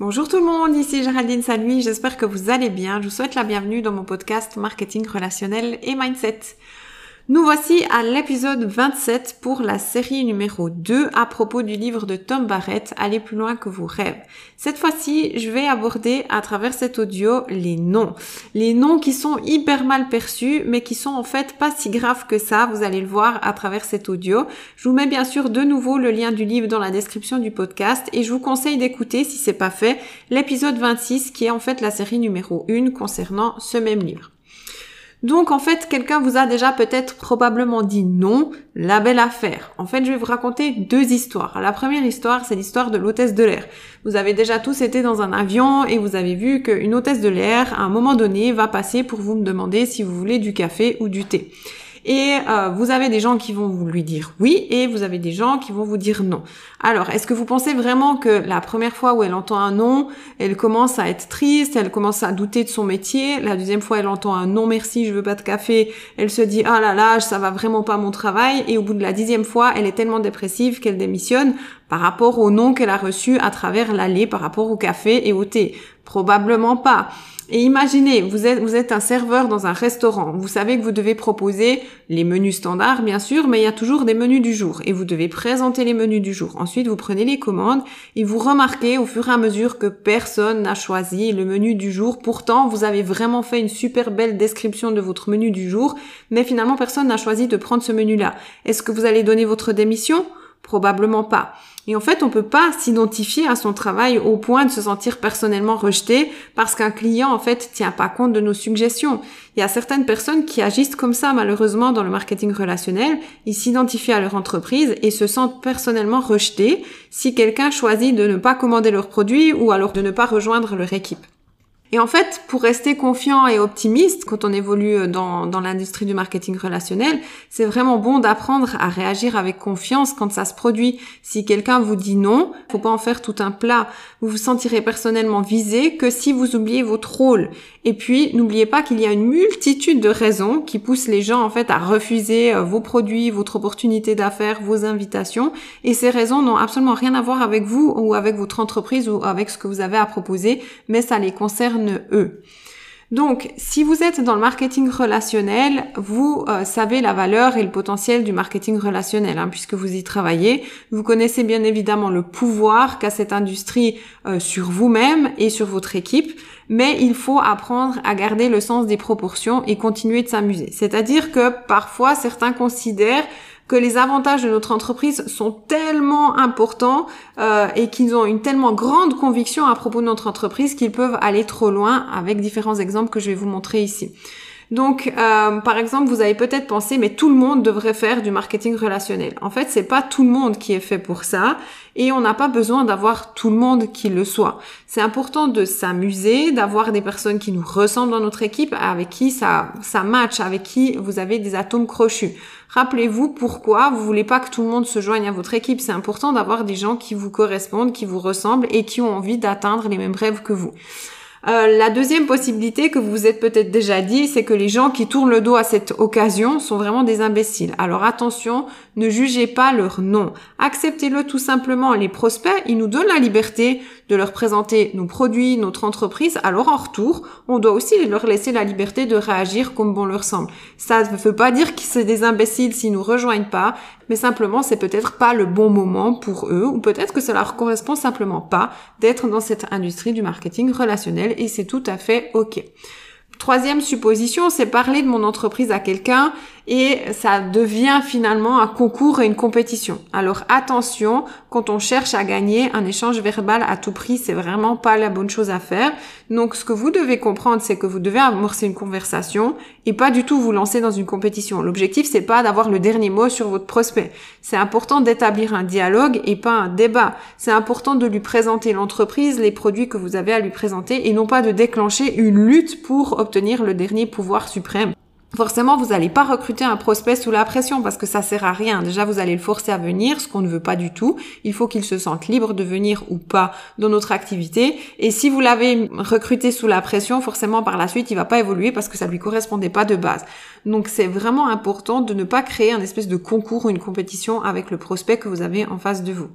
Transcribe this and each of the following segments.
Bonjour tout le monde, ici Géraldine Salui, j'espère que vous allez bien. Je vous souhaite la bienvenue dans mon podcast Marketing relationnel et Mindset. Nous voici à l'épisode 27 pour la série numéro 2 à propos du livre de Tom Barrett, Aller plus loin que vos rêves. Cette fois-ci, je vais aborder à travers cet audio les noms. Les noms qui sont hyper mal perçus, mais qui sont en fait pas si graves que ça, vous allez le voir à travers cet audio. Je vous mets bien sûr de nouveau le lien du livre dans la description du podcast et je vous conseille d'écouter, si c'est pas fait, l'épisode 26 qui est en fait la série numéro 1 concernant ce même livre. Donc en fait, quelqu'un vous a déjà peut-être probablement dit non, la belle affaire. En fait, je vais vous raconter deux histoires. La première histoire, c'est l'histoire de l'hôtesse de l'air. Vous avez déjà tous été dans un avion et vous avez vu qu'une hôtesse de l'air, à un moment donné, va passer pour vous me demander si vous voulez du café ou du thé. Et euh, vous avez des gens qui vont vous lui dire oui et vous avez des gens qui vont vous dire non. Alors, est-ce que vous pensez vraiment que la première fois où elle entend un non, elle commence à être triste, elle commence à douter de son métier, la deuxième fois elle entend un non merci, je veux pas de café, elle se dit ah là là, ça va vraiment pas mon travail et au bout de la dixième fois, elle est tellement dépressive qu'elle démissionne par rapport au non qu'elle a reçu à travers l'allée par rapport au café et au thé Probablement pas. Et imaginez, vous êtes, vous êtes un serveur dans un restaurant. Vous savez que vous devez proposer les menus standards, bien sûr, mais il y a toujours des menus du jour. Et vous devez présenter les menus du jour. Ensuite, vous prenez les commandes et vous remarquez au fur et à mesure que personne n'a choisi le menu du jour. Pourtant, vous avez vraiment fait une super belle description de votre menu du jour, mais finalement, personne n'a choisi de prendre ce menu-là. Est-ce que vous allez donner votre démission? Probablement pas. Et en fait, on peut pas s'identifier à son travail au point de se sentir personnellement rejeté parce qu'un client, en fait, tient pas compte de nos suggestions. Il y a certaines personnes qui agissent comme ça, malheureusement, dans le marketing relationnel. Ils s'identifient à leur entreprise et se sentent personnellement rejetés si quelqu'un choisit de ne pas commander leurs produits ou alors de ne pas rejoindre leur équipe. Et en fait, pour rester confiant et optimiste quand on évolue euh, dans, dans l'industrie du marketing relationnel, c'est vraiment bon d'apprendre à réagir avec confiance quand ça se produit. Si quelqu'un vous dit non, faut pas en faire tout un plat. Vous vous sentirez personnellement visé que si vous oubliez votre rôle. Et puis, n'oubliez pas qu'il y a une multitude de raisons qui poussent les gens en fait à refuser euh, vos produits, votre opportunité d'affaires, vos invitations. Et ces raisons n'ont absolument rien à voir avec vous ou avec votre entreprise ou avec ce que vous avez à proposer, mais ça les Donc, si vous êtes dans le marketing relationnel, vous euh, savez la valeur et le potentiel du marketing relationnel, hein, puisque vous y travaillez. Vous connaissez bien évidemment le pouvoir qu'a cette industrie euh, sur vous-même et sur votre équipe, mais il faut apprendre à garder le sens des proportions et continuer de s'amuser. C'est-à-dire que parfois, certains considèrent que les avantages de notre entreprise sont tellement importants euh, et qu'ils ont une tellement grande conviction à propos de notre entreprise qu'ils peuvent aller trop loin avec différents exemples que je vais vous montrer ici. Donc, euh, par exemple, vous avez peut-être pensé, mais tout le monde devrait faire du marketing relationnel. En fait, c'est pas tout le monde qui est fait pour ça, et on n'a pas besoin d'avoir tout le monde qui le soit. C'est important de s'amuser, d'avoir des personnes qui nous ressemblent dans notre équipe, avec qui ça, ça match, avec qui vous avez des atomes crochus. Rappelez-vous pourquoi vous voulez pas que tout le monde se joigne à votre équipe. C'est important d'avoir des gens qui vous correspondent, qui vous ressemblent et qui ont envie d'atteindre les mêmes rêves que vous. Euh, la deuxième possibilité que vous vous êtes peut-être déjà dit, c'est que les gens qui tournent le dos à cette occasion sont vraiment des imbéciles. Alors attention, ne jugez pas leur nom. Acceptez-le tout simplement. Les prospects, ils nous donnent la liberté de leur présenter nos produits, notre entreprise. Alors en retour, on doit aussi leur laisser la liberté de réagir comme bon leur semble. Ça ne veut pas dire qu'ils sont des imbéciles s'ils nous rejoignent pas, mais simplement c'est peut-être pas le bon moment pour eux, ou peut-être que ça leur correspond simplement pas d'être dans cette industrie du marketing relationnel et c'est tout à fait ok. Troisième supposition, c'est parler de mon entreprise à quelqu'un et ça devient finalement un concours et une compétition. Alors attention, quand on cherche à gagner un échange verbal à tout prix, c'est vraiment pas la bonne chose à faire. Donc ce que vous devez comprendre, c'est que vous devez amorcer une conversation et pas du tout vous lancer dans une compétition. L'objectif c'est pas d'avoir le dernier mot sur votre prospect. C'est important d'établir un dialogue et pas un débat. C'est important de lui présenter l'entreprise, les produits que vous avez à lui présenter et non pas de déclencher une lutte pour obtenir le dernier pouvoir suprême. Forcément, vous n'allez pas recruter un prospect sous la pression parce que ça sert à rien. Déjà, vous allez le forcer à venir, ce qu'on ne veut pas du tout. Il faut qu'il se sente libre de venir ou pas dans notre activité. Et si vous l'avez recruté sous la pression, forcément par la suite, il va pas évoluer parce que ça lui correspondait pas de base. Donc, c'est vraiment important de ne pas créer un espèce de concours ou une compétition avec le prospect que vous avez en face de vous.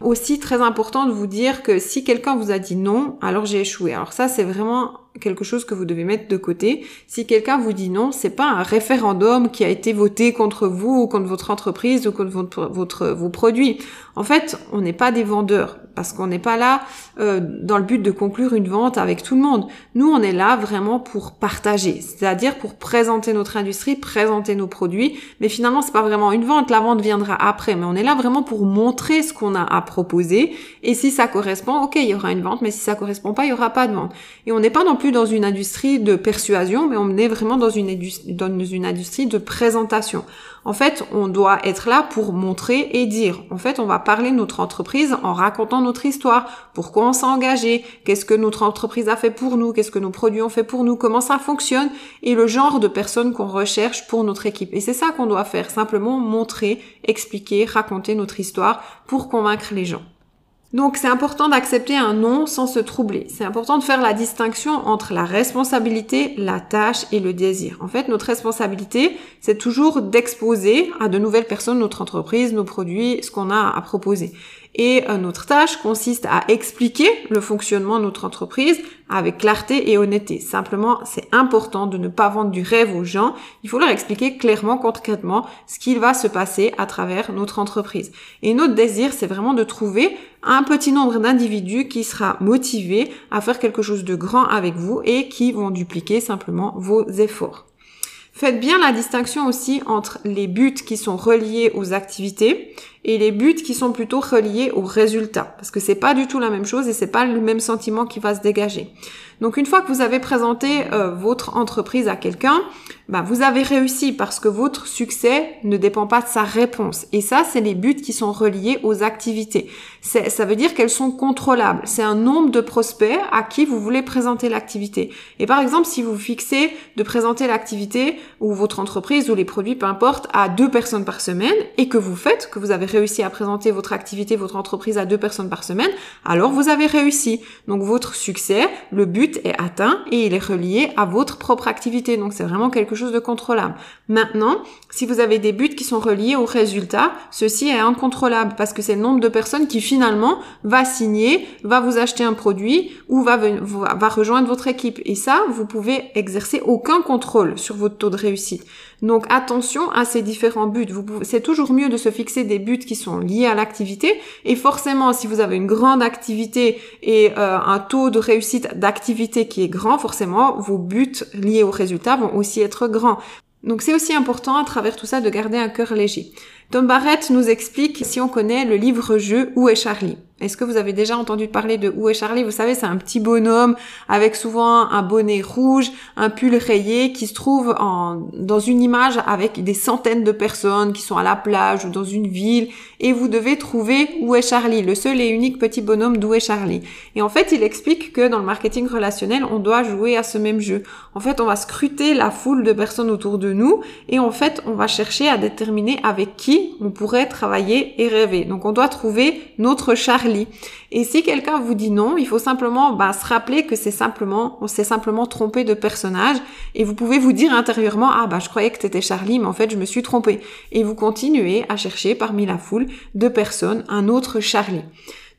Aussi très important de vous dire que si quelqu'un vous a dit non, alors j'ai échoué. Alors ça c'est vraiment quelque chose que vous devez mettre de côté. Si quelqu'un vous dit non, c'est pas un référendum qui a été voté contre vous ou contre votre entreprise ou contre votre, votre vos produits. En fait, on n'est pas des vendeurs parce qu'on n'est pas là euh, dans le but de conclure une vente avec tout le monde. Nous, on est là vraiment pour partager, c'est-à-dire pour présenter notre industrie, présenter nos produits. Mais finalement, c'est pas vraiment une vente. La vente viendra après, mais on est là vraiment pour montrer ce qu'on a à proposer. Et si ça correspond, ok, il y aura une vente. Mais si ça correspond pas, il y aura pas de vente. Et on n'est pas non plus dans une industrie de persuasion, mais on est vraiment dans une, dans une industrie de présentation. En fait, on doit être là pour montrer et dire. En fait, on va parler de notre entreprise en racontant notre histoire, pourquoi on s'est engagé, qu'est-ce que notre entreprise a fait pour nous, qu'est-ce que nos produits ont fait pour nous, comment ça fonctionne? Et le genre de personnes qu'on recherche pour notre équipe. Et c'est ça qu'on doit faire, simplement montrer, expliquer, raconter notre histoire pour convaincre les gens. Donc c'est important d'accepter un non sans se troubler. C'est important de faire la distinction entre la responsabilité, la tâche et le désir. En fait, notre responsabilité, c'est toujours d'exposer à de nouvelles personnes notre entreprise, nos produits, ce qu'on a à proposer. Et notre tâche consiste à expliquer le fonctionnement de notre entreprise avec clarté et honnêteté. Simplement, c'est important de ne pas vendre du rêve aux gens. Il faut leur expliquer clairement, concrètement, ce qu'il va se passer à travers notre entreprise. Et notre désir, c'est vraiment de trouver un petit nombre d'individus qui sera motivé à faire quelque chose de grand avec vous et qui vont dupliquer simplement vos efforts. Faites bien la distinction aussi entre les buts qui sont reliés aux activités et les buts qui sont plutôt reliés aux résultats parce que c'est pas du tout la même chose et c'est pas le même sentiment qui va se dégager. Donc une fois que vous avez présenté euh, votre entreprise à quelqu'un, bah, vous avez réussi parce que votre succès ne dépend pas de sa réponse. Et ça, c'est les buts qui sont reliés aux activités. Ça veut dire qu'elles sont contrôlables. C'est un nombre de prospects à qui vous voulez présenter l'activité. Et par exemple, si vous fixez de présenter l'activité ou votre entreprise ou les produits, peu importe, à deux personnes par semaine et que vous faites, que vous avez réussi à présenter votre activité, votre entreprise à deux personnes par semaine, alors vous avez réussi. Donc votre succès, le but est atteint et il est relié à votre propre activité. Donc c'est vraiment quelque chose de contrôlable. Maintenant, si vous avez des buts qui sont reliés au résultat, ceci est incontrôlable parce que c'est le nombre de personnes qui finalement va signer, va vous acheter un produit ou va, va rejoindre votre équipe. Et ça, vous pouvez exercer aucun contrôle sur votre taux de réussite. Donc attention à ces différents buts. C'est toujours mieux de se fixer des buts qui sont liés à l'activité. Et forcément, si vous avez une grande activité et euh, un taux de réussite d'activité qui est grand, forcément, vos buts liés au résultat vont aussi être grands. Donc c'est aussi important à travers tout ça de garder un cœur léger. Tom Barrett nous explique si on connaît le livre-jeu Où est Charlie? Est-ce que vous avez déjà entendu parler de Où est Charlie? Vous savez, c'est un petit bonhomme avec souvent un bonnet rouge, un pull rayé qui se trouve dans une image avec des centaines de personnes qui sont à la plage ou dans une ville et vous devez trouver où est Charlie, le seul et unique petit bonhomme d'où est Charlie. Et en fait, il explique que dans le marketing relationnel, on doit jouer à ce même jeu. En fait, on va scruter la foule de personnes autour de nous et en fait, on va chercher à déterminer avec qui on pourrait travailler et rêver. Donc, on doit trouver notre Charlie et si quelqu'un vous dit non, il faut simplement bah, se rappeler que c'est simplement, on s'est simplement trompé de personnage et vous pouvez vous dire intérieurement, ah bah je croyais que c'était Charlie, mais en fait je me suis trompé. Et vous continuez à chercher parmi la foule de personnes un autre Charlie.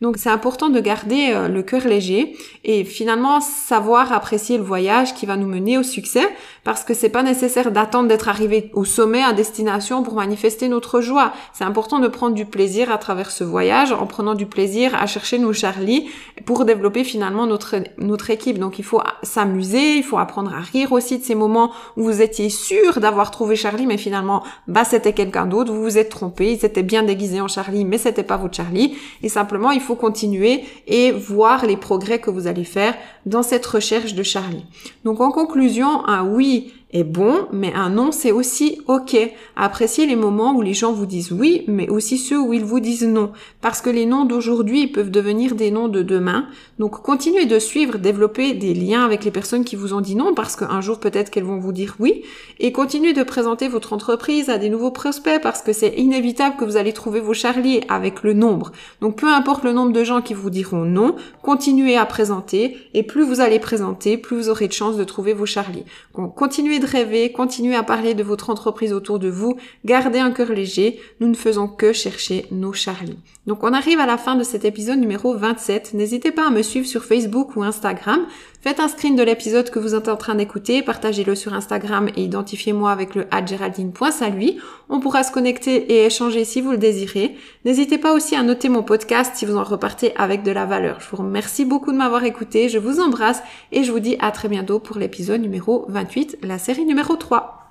Donc c'est important de garder euh, le cœur léger et finalement savoir apprécier le voyage qui va nous mener au succès parce que c'est pas nécessaire d'attendre d'être arrivé au sommet à destination pour manifester notre joie. C'est important de prendre du plaisir à travers ce voyage en prenant du plaisir à chercher nos Charlie pour développer finalement notre notre équipe. Donc il faut s'amuser, il faut apprendre à rire aussi de ces moments où vous étiez sûr d'avoir trouvé Charlie mais finalement bah c'était quelqu'un d'autre, vous vous êtes trompé, il s'était bien déguisé en Charlie mais c'était pas votre Charlie et simplement il faut continuer et voir les progrès que vous allez faire dans cette recherche de Charlie. Donc en conclusion, un oui est bon, mais un non, c'est aussi ok. Appréciez les moments où les gens vous disent oui, mais aussi ceux où ils vous disent non. Parce que les noms d'aujourd'hui peuvent devenir des noms de demain. Donc continuez de suivre, développer des liens avec les personnes qui vous ont dit non, parce qu'un jour peut-être qu'elles vont vous dire oui. Et continuez de présenter votre entreprise à des nouveaux prospects, parce que c'est inévitable que vous allez trouver vos charliers avec le nombre. Donc peu importe le nombre de gens qui vous diront non, continuez à présenter, et plus vous allez présenter, plus vous aurez de chances de trouver vos charliers. Continuez de rêver, continuez à parler de votre entreprise autour de vous, gardez un cœur léger, nous ne faisons que chercher nos Charlie. Donc on arrive à la fin de cet épisode numéro 27. N'hésitez pas à me suivre sur Facebook ou Instagram. Faites un screen de l'épisode que vous êtes en train d'écouter, partagez-le sur Instagram et identifiez-moi avec le @geraldine.salui. On pourra se connecter et échanger si vous le désirez. N'hésitez pas aussi à noter mon podcast si vous en repartez avec de la valeur. Je vous remercie beaucoup de m'avoir écouté, je vous embrasse et je vous dis à très bientôt pour l'épisode numéro 28, la série numéro 3.